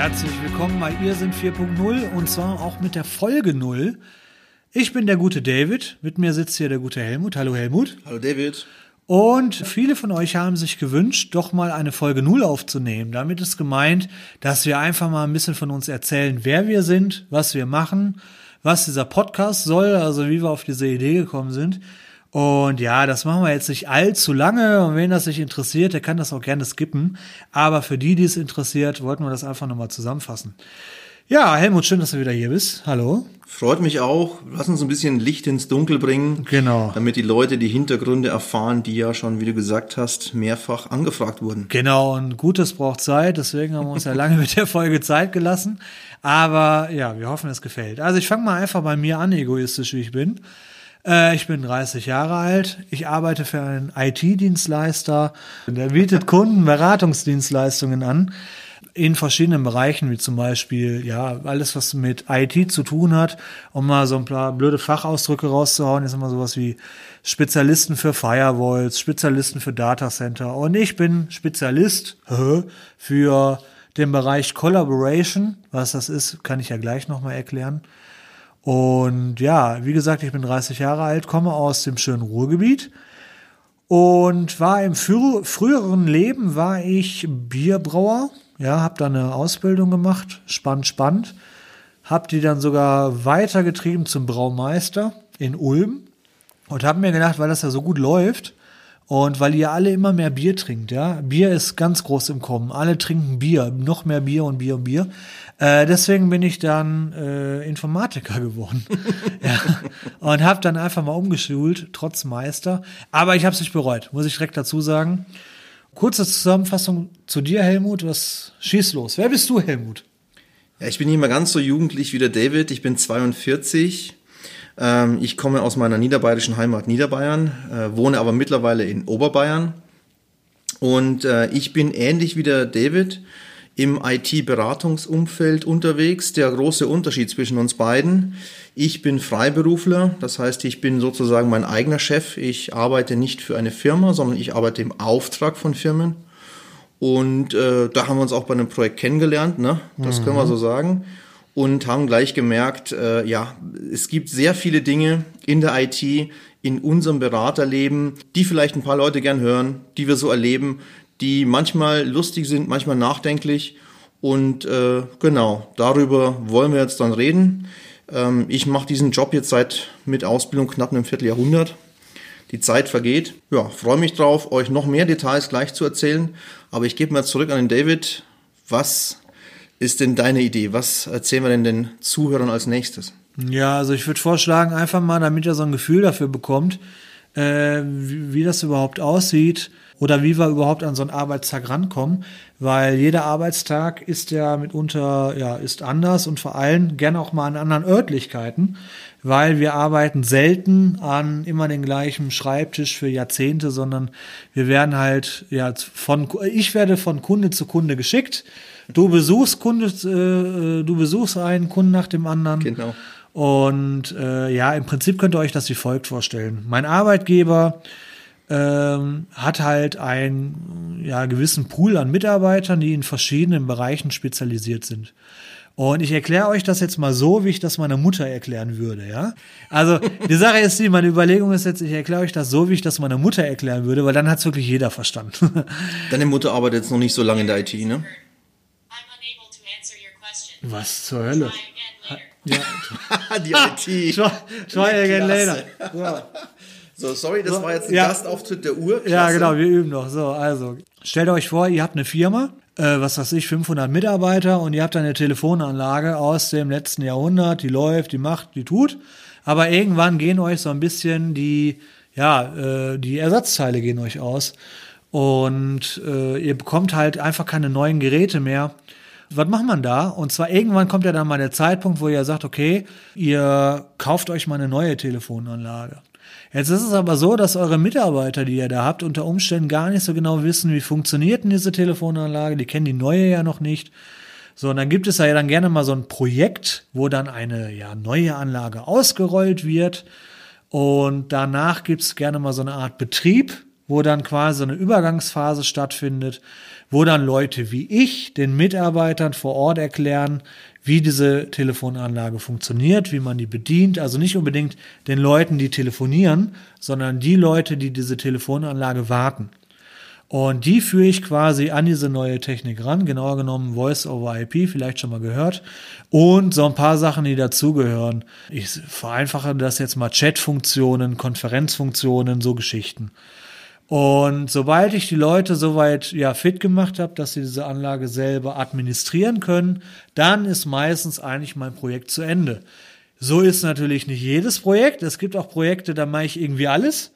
Herzlich willkommen bei Ihr sind 4.0 und zwar auch mit der Folge 0. Ich bin der gute David, mit mir sitzt hier der gute Helmut. Hallo Helmut. Hallo David. Und viele von euch haben sich gewünscht, doch mal eine Folge 0 aufzunehmen. Damit ist gemeint, dass wir einfach mal ein bisschen von uns erzählen, wer wir sind, was wir machen, was dieser Podcast soll, also wie wir auf diese Idee gekommen sind. Und ja, das machen wir jetzt nicht allzu lange. Und wen das sich interessiert, der kann das auch gerne skippen. Aber für die, die es interessiert, wollten wir das einfach nochmal zusammenfassen. Ja, Helmut, schön, dass du wieder hier bist. Hallo. Freut mich auch. Lass uns ein bisschen Licht ins Dunkel bringen. Genau. Damit die Leute die Hintergründe erfahren, die ja schon, wie du gesagt hast, mehrfach angefragt wurden. Genau, und Gutes braucht Zeit. Deswegen haben wir uns ja lange mit der Folge Zeit gelassen. Aber ja, wir hoffen, es gefällt. Also ich fange mal einfach bei mir an, egoistisch wie ich bin. Äh, ich bin 30 Jahre alt. Ich arbeite für einen IT-Dienstleister. Der bietet Kunden Beratungsdienstleistungen an in verschiedenen Bereichen, wie zum Beispiel, ja, alles, was mit IT zu tun hat, um mal so ein paar blöde Fachausdrücke rauszuhauen, ist immer sowas wie Spezialisten für Firewalls, Spezialisten für Datacenter. Und ich bin Spezialist für den Bereich Collaboration. Was das ist, kann ich ja gleich nochmal erklären. Und ja, wie gesagt, ich bin 30 Jahre alt, komme aus dem schönen Ruhrgebiet und war im früheren Leben war ich Bierbrauer. Ja, habe da eine Ausbildung gemacht, spannend, spannend. Hab die dann sogar weitergetrieben zum Braumeister in Ulm und habe mir gedacht, weil das ja so gut läuft, und weil ihr alle immer mehr Bier trinkt, ja, Bier ist ganz groß im Kommen. Alle trinken Bier, noch mehr Bier und Bier und Bier. Äh, deswegen bin ich dann äh, Informatiker geworden. ja. Und habe dann einfach mal umgeschult, trotz Meister. Aber ich habe es nicht bereut, muss ich direkt dazu sagen. Kurze Zusammenfassung zu dir, Helmut. Was schießt los? Wer bist du, Helmut? Ja, ich bin nicht mehr ganz so jugendlich wie der David. Ich bin 42 ähm, ich komme aus meiner niederbayerischen Heimat Niederbayern, äh, wohne aber mittlerweile in Oberbayern. Und äh, ich bin ähnlich wie der David im IT-Beratungsumfeld unterwegs. Der große Unterschied zwischen uns beiden. Ich bin Freiberufler, das heißt, ich bin sozusagen mein eigener Chef. Ich arbeite nicht für eine Firma, sondern ich arbeite im Auftrag von Firmen. Und äh, da haben wir uns auch bei einem Projekt kennengelernt, ne? das mhm. können wir so sagen und haben gleich gemerkt, äh, ja, es gibt sehr viele Dinge in der IT, in unserem Beraterleben, die vielleicht ein paar Leute gern hören, die wir so erleben, die manchmal lustig sind, manchmal nachdenklich. Und äh, genau, darüber wollen wir jetzt dann reden. Ähm, ich mache diesen Job jetzt seit mit Ausbildung knapp einem Vierteljahrhundert. Die Zeit vergeht. Ja, freue mich drauf, euch noch mehr Details gleich zu erzählen. Aber ich gebe mal zurück an den David. Was ist denn deine Idee? Was erzählen wir denn den Zuhörern als nächstes? Ja, also ich würde vorschlagen, einfach mal, damit er so ein Gefühl dafür bekommt, äh, wie, wie das überhaupt aussieht oder wie wir überhaupt an so einen Arbeitstag rankommen, weil jeder Arbeitstag ist ja mitunter, ja, ist anders und vor allem gerne auch mal an anderen Örtlichkeiten, weil wir arbeiten selten an immer den gleichen Schreibtisch für Jahrzehnte, sondern wir werden halt, ja, von, ich werde von Kunde zu Kunde geschickt, Du besuchst Kunde, äh, du besuchst einen Kunden nach dem anderen. Genau. Und äh, ja, im Prinzip könnt ihr euch das wie folgt vorstellen. Mein Arbeitgeber ähm, hat halt einen ja, gewissen Pool an Mitarbeitern, die in verschiedenen Bereichen spezialisiert sind. Und ich erkläre euch das jetzt mal so, wie ich das meiner Mutter erklären würde, ja? Also, die Sache ist die, meine Überlegung ist jetzt, ich erkläre euch das so, wie ich das meiner Mutter erklären würde, weil dann hat es wirklich jeder verstanden. Deine Mutter arbeitet jetzt noch nicht so lange in der IT, ne? Was zur Hölle? Ja. die IT. try, try again later. So. so, sorry, das so, war jetzt ein ja. Gastauftritt der Uhr. Klasse. Ja, genau, wir üben noch. So, also, stellt euch vor, ihr habt eine Firma, äh, was weiß ich, 500 Mitarbeiter und ihr habt eine Telefonanlage aus dem letzten Jahrhundert, die läuft, die macht, die tut. Aber irgendwann gehen euch so ein bisschen die, ja, äh, die Ersatzteile gehen euch aus. Und äh, ihr bekommt halt einfach keine neuen Geräte mehr was macht man da? Und zwar irgendwann kommt ja dann mal der Zeitpunkt, wo ihr sagt, okay, ihr kauft euch mal eine neue Telefonanlage. Jetzt ist es aber so, dass eure Mitarbeiter, die ihr da habt, unter Umständen gar nicht so genau wissen, wie funktioniert denn diese Telefonanlage. Die kennen die neue ja noch nicht. So, und dann gibt es ja dann gerne mal so ein Projekt, wo dann eine ja, neue Anlage ausgerollt wird. Und danach gibt es gerne mal so eine Art Betrieb, wo dann quasi eine Übergangsphase stattfindet, wo dann Leute wie ich den Mitarbeitern vor Ort erklären, wie diese Telefonanlage funktioniert, wie man die bedient. Also nicht unbedingt den Leuten, die telefonieren, sondern die Leute, die diese Telefonanlage warten. Und die führe ich quasi an diese neue Technik ran, genauer genommen Voice over IP, vielleicht schon mal gehört. Und so ein paar Sachen, die dazugehören. Ich vereinfache das jetzt mal Chatfunktionen, Konferenzfunktionen, so Geschichten. Und sobald ich die Leute soweit ja fit gemacht habe, dass sie diese Anlage selber administrieren können, dann ist meistens eigentlich mein Projekt zu Ende. So ist natürlich nicht jedes Projekt. Es gibt auch Projekte, da mache ich irgendwie alles.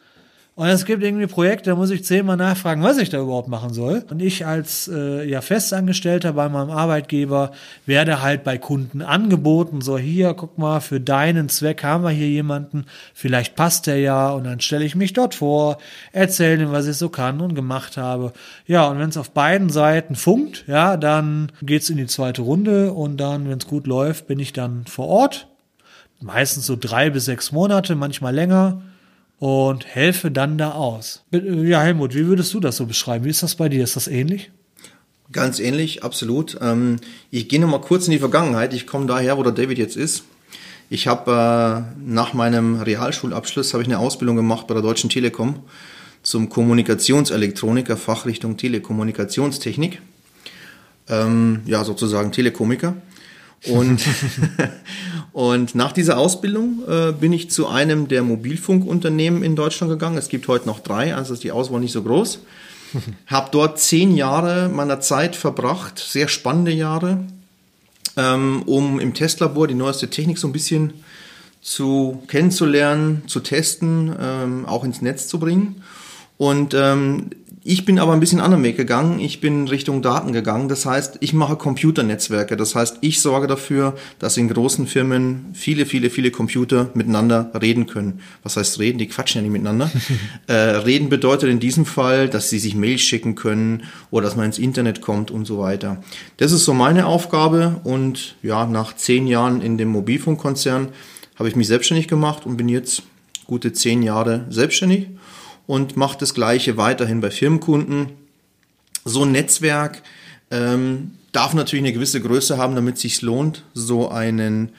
Und es gibt irgendwie Projekte, da muss ich zehnmal nachfragen, was ich da überhaupt machen soll. Und ich als äh, ja Festangestellter bei meinem Arbeitgeber werde halt bei Kunden angeboten, so hier, guck mal, für deinen Zweck haben wir hier jemanden, vielleicht passt der ja und dann stelle ich mich dort vor, erzähle ihm, was ich so kann und gemacht habe. Ja, und wenn es auf beiden Seiten funkt, ja, dann geht's in die zweite Runde und dann, wenn es gut läuft, bin ich dann vor Ort. Meistens so drei bis sechs Monate, manchmal länger und helfe dann da aus. Ja, Helmut, wie würdest du das so beschreiben? Wie ist das bei dir? Ist das ähnlich? Ganz ähnlich, absolut. Ähm, ich gehe noch mal kurz in die Vergangenheit. Ich komme daher, wo der David jetzt ist. Ich habe äh, nach meinem Realschulabschluss habe ich eine Ausbildung gemacht bei der Deutschen Telekom zum Kommunikationselektroniker, Fachrichtung Telekommunikationstechnik. Ähm, ja, sozusagen Telekomiker. Und, und nach dieser Ausbildung äh, bin ich zu einem der Mobilfunkunternehmen in Deutschland gegangen. Es gibt heute noch drei, also ist die Auswahl nicht so groß. Habe dort zehn Jahre meiner Zeit verbracht, sehr spannende Jahre, ähm, um im Testlabor die neueste Technik so ein bisschen zu kennenzulernen, zu testen, ähm, auch ins Netz zu bringen. Und ähm, ich bin aber ein bisschen anderen Weg gegangen. Ich bin Richtung Daten gegangen. Das heißt, ich mache Computernetzwerke. Das heißt, ich sorge dafür, dass in großen Firmen viele, viele, viele Computer miteinander reden können. Was heißt reden? Die quatschen ja nicht miteinander. äh, reden bedeutet in diesem Fall, dass sie sich Mails schicken können oder dass man ins Internet kommt und so weiter. Das ist so meine Aufgabe. Und ja, nach zehn Jahren in dem Mobilfunkkonzern habe ich mich selbstständig gemacht und bin jetzt gute zehn Jahre selbstständig und macht das Gleiche weiterhin bei Firmenkunden. So ein Netzwerk ähm, darf natürlich eine gewisse Größe haben, damit es sich lohnt, so einen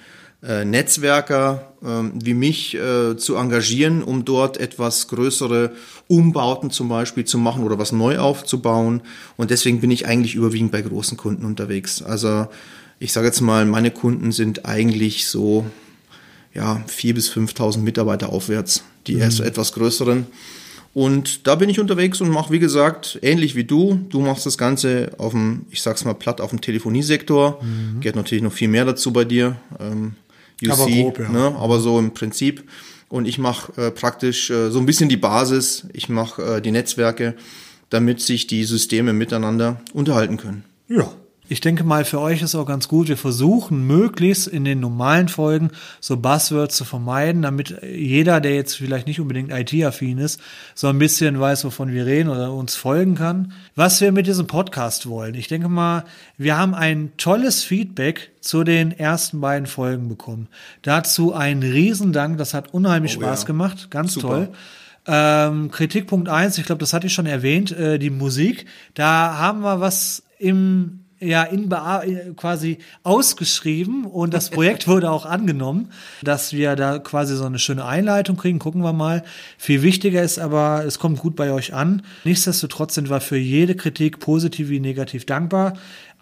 äh, Netzwerker äh, wie mich äh, zu engagieren, um dort etwas größere Umbauten zum Beispiel zu machen oder was neu aufzubauen. Und deswegen bin ich eigentlich überwiegend bei großen Kunden unterwegs. Also ich sage jetzt mal, meine Kunden sind eigentlich so ja, 4.000 bis 5.000 Mitarbeiter aufwärts, die mhm. erst etwas größeren. Und da bin ich unterwegs und mache, wie gesagt, ähnlich wie du. Du machst das Ganze auf dem, ich sag's mal platt, auf dem Telefoniesektor. Mhm. Geht natürlich noch viel mehr dazu bei dir. Ähm, UC, aber, grob, ja. ne? aber so im Prinzip. Und ich mache äh, praktisch äh, so ein bisschen die Basis. Ich mache äh, die Netzwerke, damit sich die Systeme miteinander unterhalten können. Ja, ich denke mal, für euch ist auch ganz gut, wir versuchen möglichst in den normalen Folgen so Buzzwords zu vermeiden, damit jeder, der jetzt vielleicht nicht unbedingt IT-affin ist, so ein bisschen weiß, wovon wir reden oder uns folgen kann. Was wir mit diesem Podcast wollen. Ich denke mal, wir haben ein tolles Feedback zu den ersten beiden Folgen bekommen. Dazu ein Riesendank, das hat unheimlich oh, Spaß ja. gemacht, ganz Super. toll. Ähm, Kritikpunkt eins, ich glaube, das hatte ich schon erwähnt, äh, die Musik. Da haben wir was im ja in quasi ausgeschrieben und das Projekt wurde auch angenommen, dass wir da quasi so eine schöne Einleitung kriegen. Gucken wir mal. Viel wichtiger ist aber, es kommt gut bei euch an. Nichtsdestotrotz sind wir für jede Kritik positiv wie negativ dankbar.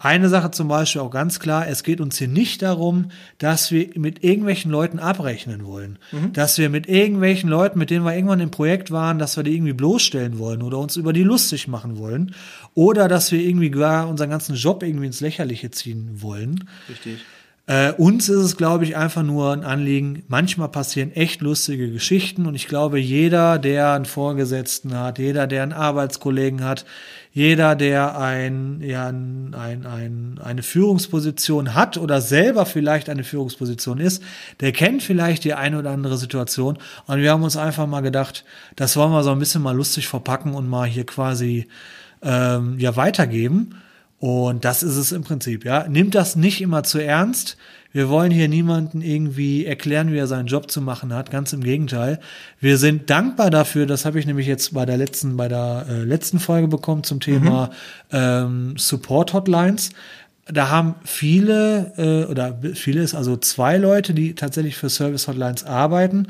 Eine Sache zum Beispiel auch ganz klar, es geht uns hier nicht darum, dass wir mit irgendwelchen Leuten abrechnen wollen. Mhm. Dass wir mit irgendwelchen Leuten, mit denen wir irgendwann im Projekt waren, dass wir die irgendwie bloßstellen wollen oder uns über die lustig machen wollen. Oder dass wir irgendwie gar unseren ganzen Job irgendwie ins Lächerliche ziehen wollen. Richtig. Äh, uns ist es, glaube ich, einfach nur ein Anliegen. Manchmal passieren echt lustige Geschichten und ich glaube, jeder, der einen Vorgesetzten hat, jeder, der einen Arbeitskollegen hat, jeder, der ein, ja, ein, ein, eine Führungsposition hat oder selber vielleicht eine Führungsposition ist, der kennt vielleicht die eine oder andere Situation. Und wir haben uns einfach mal gedacht, das wollen wir so ein bisschen mal lustig verpacken und mal hier quasi ähm, ja weitergeben. Und das ist es im Prinzip, ja. Nimmt das nicht immer zu ernst. Wir wollen hier niemanden irgendwie erklären, wie er seinen Job zu machen hat. Ganz im Gegenteil. Wir sind dankbar dafür. Das habe ich nämlich jetzt bei der letzten, bei der äh, letzten Folge bekommen zum Thema mhm. ähm, Support Hotlines. Da haben viele äh, oder viele ist also zwei Leute, die tatsächlich für Service Hotlines arbeiten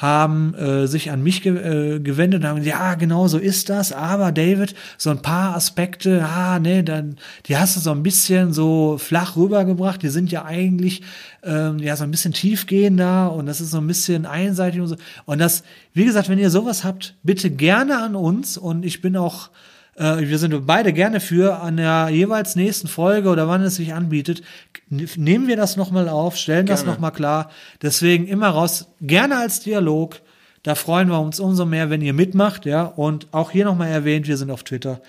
haben äh, sich an mich ge äh, gewendet und haben gesagt, ja, genau so ist das, aber David, so ein paar Aspekte, ah, nee, dann, die hast du so ein bisschen so flach rübergebracht, die sind ja eigentlich ähm, ja so ein bisschen tiefgehender und das ist so ein bisschen einseitig und so. Und das, wie gesagt, wenn ihr sowas habt, bitte gerne an uns und ich bin auch äh, wir sind beide gerne für, an der jeweils nächsten Folge oder wann es sich anbietet, nehmen wir das nochmal auf, stellen gerne. das nochmal klar. Deswegen immer raus, gerne als Dialog. Da freuen wir uns umso mehr, wenn ihr mitmacht, ja. Und auch hier nochmal erwähnt, wir sind auf Twitter,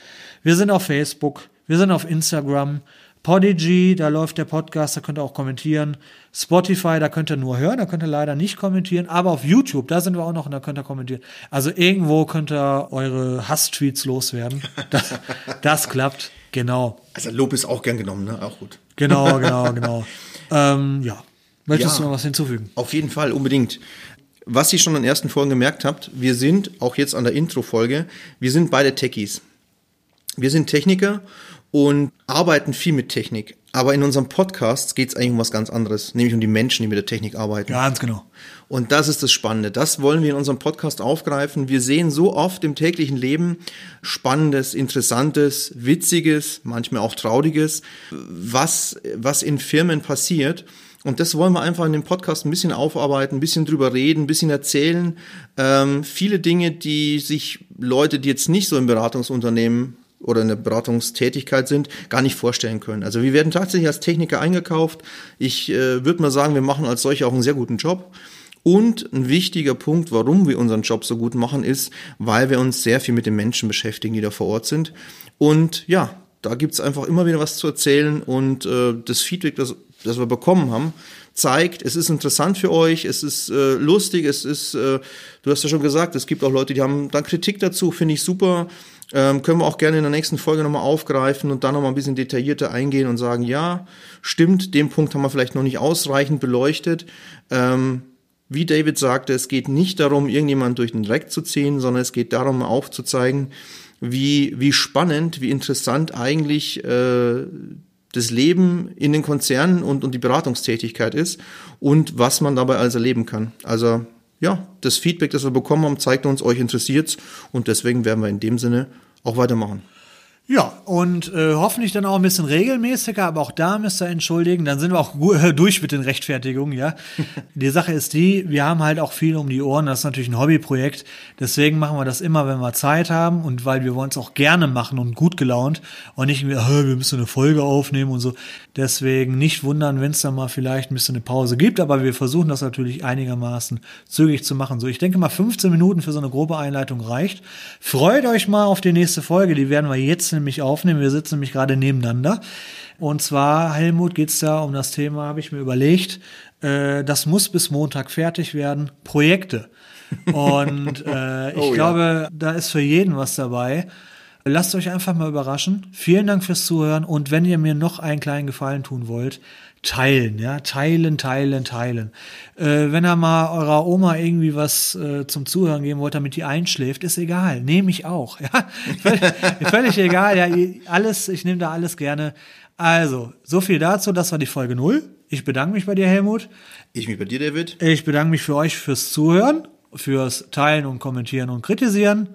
wir sind auf Facebook, wir sind auf Instagram. Podigy, da läuft der Podcast, da könnt ihr auch kommentieren. Spotify, da könnt ihr nur hören, da könnt ihr leider nicht kommentieren. Aber auf YouTube, da sind wir auch noch und da könnt ihr kommentieren. Also irgendwo könnt ihr eure Hass-Tweets loswerden. Das, das klappt, genau. Also Lob ist auch gern genommen, ne? Auch gut. Genau, genau, genau. ähm, ja. Möchtest ja, du noch was hinzufügen? Auf jeden Fall, unbedingt. Was ihr schon in den ersten Folgen gemerkt habt, wir sind, auch jetzt an der Intro-Folge, wir sind beide Techies. Wir sind Techniker und arbeiten viel mit Technik. Aber in unserem Podcast geht es eigentlich um was ganz anderes, nämlich um die Menschen, die mit der Technik arbeiten. Ganz genau. Und das ist das Spannende. Das wollen wir in unserem Podcast aufgreifen. Wir sehen so oft im täglichen Leben Spannendes, Interessantes, Witziges, manchmal auch Trauriges, was, was in Firmen passiert. Und das wollen wir einfach in dem Podcast ein bisschen aufarbeiten, ein bisschen drüber reden, ein bisschen erzählen. Ähm, viele Dinge, die sich Leute, die jetzt nicht so im Beratungsunternehmen oder in der Beratungstätigkeit sind, gar nicht vorstellen können. Also wir werden tatsächlich als Techniker eingekauft. Ich äh, würde mal sagen, wir machen als solche auch einen sehr guten Job. Und ein wichtiger Punkt, warum wir unseren Job so gut machen, ist, weil wir uns sehr viel mit den Menschen beschäftigen, die da vor Ort sind. Und ja, da gibt's einfach immer wieder was zu erzählen und äh, das Feedback, das, das wir bekommen haben, zeigt, es ist interessant für euch, es ist äh, lustig, es ist, äh, du hast ja schon gesagt, es gibt auch Leute, die haben dann Kritik dazu, finde ich super. Ähm, können wir auch gerne in der nächsten Folge nochmal aufgreifen und dann nochmal ein bisschen detaillierter eingehen und sagen, ja, stimmt, den Punkt haben wir vielleicht noch nicht ausreichend beleuchtet. Ähm, wie David sagte, es geht nicht darum, irgendjemand durch den Dreck zu ziehen, sondern es geht darum, aufzuzeigen, wie, wie spannend, wie interessant eigentlich äh, das Leben in den Konzernen und, und die Beratungstätigkeit ist und was man dabei alles erleben kann. Also ja, das Feedback, das wir bekommen haben, zeigt uns, euch interessiert's und deswegen werden wir in dem Sinne auch weitermachen. Ja, und äh, hoffentlich dann auch ein bisschen regelmäßiger, aber auch da müsst ihr entschuldigen, dann sind wir auch durch mit den Rechtfertigungen, ja. die Sache ist die, wir haben halt auch viel um die Ohren, das ist natürlich ein Hobbyprojekt, deswegen machen wir das immer, wenn wir Zeit haben und weil wir wollen es auch gerne machen und gut gelaunt und nicht, wir müssen eine Folge aufnehmen und so. Deswegen nicht wundern, wenn es dann mal vielleicht ein bisschen eine Pause gibt, aber wir versuchen das natürlich einigermaßen zügig zu machen. So, ich denke mal 15 Minuten für so eine grobe Einleitung reicht. Freut euch mal auf die nächste Folge, die werden wir jetzt nämlich aufnehmen. Wir sitzen nämlich gerade nebeneinander. Und zwar, Helmut, geht es da um das Thema, habe ich mir überlegt, äh, das muss bis Montag fertig werden, Projekte. Und äh, ich oh, glaube, ja. da ist für jeden was dabei. Lasst euch einfach mal überraschen. Vielen Dank fürs Zuhören und wenn ihr mir noch einen kleinen Gefallen tun wollt, teilen, ja, teilen, teilen, teilen. Äh, wenn ihr mal eurer Oma irgendwie was äh, zum Zuhören geben wollt, damit die einschläft, ist egal, nehme ich auch, ja, völlig, völlig egal, ja, alles, ich nehme da alles gerne. Also, so viel dazu, das war die Folge null. Ich bedanke mich bei dir, Helmut. Ich mich bei dir, David. Ich bedanke mich für euch fürs Zuhören, fürs Teilen und Kommentieren und Kritisieren.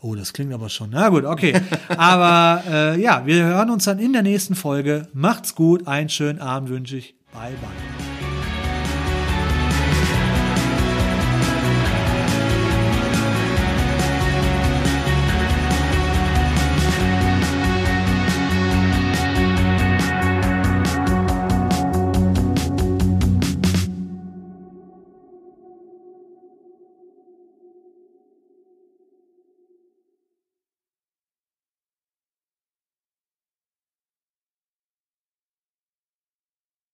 Oh, das klingt aber schon. Na gut, okay. Aber äh, ja, wir hören uns dann in der nächsten Folge. Macht's gut, einen schönen Abend wünsche ich. Bye, bye.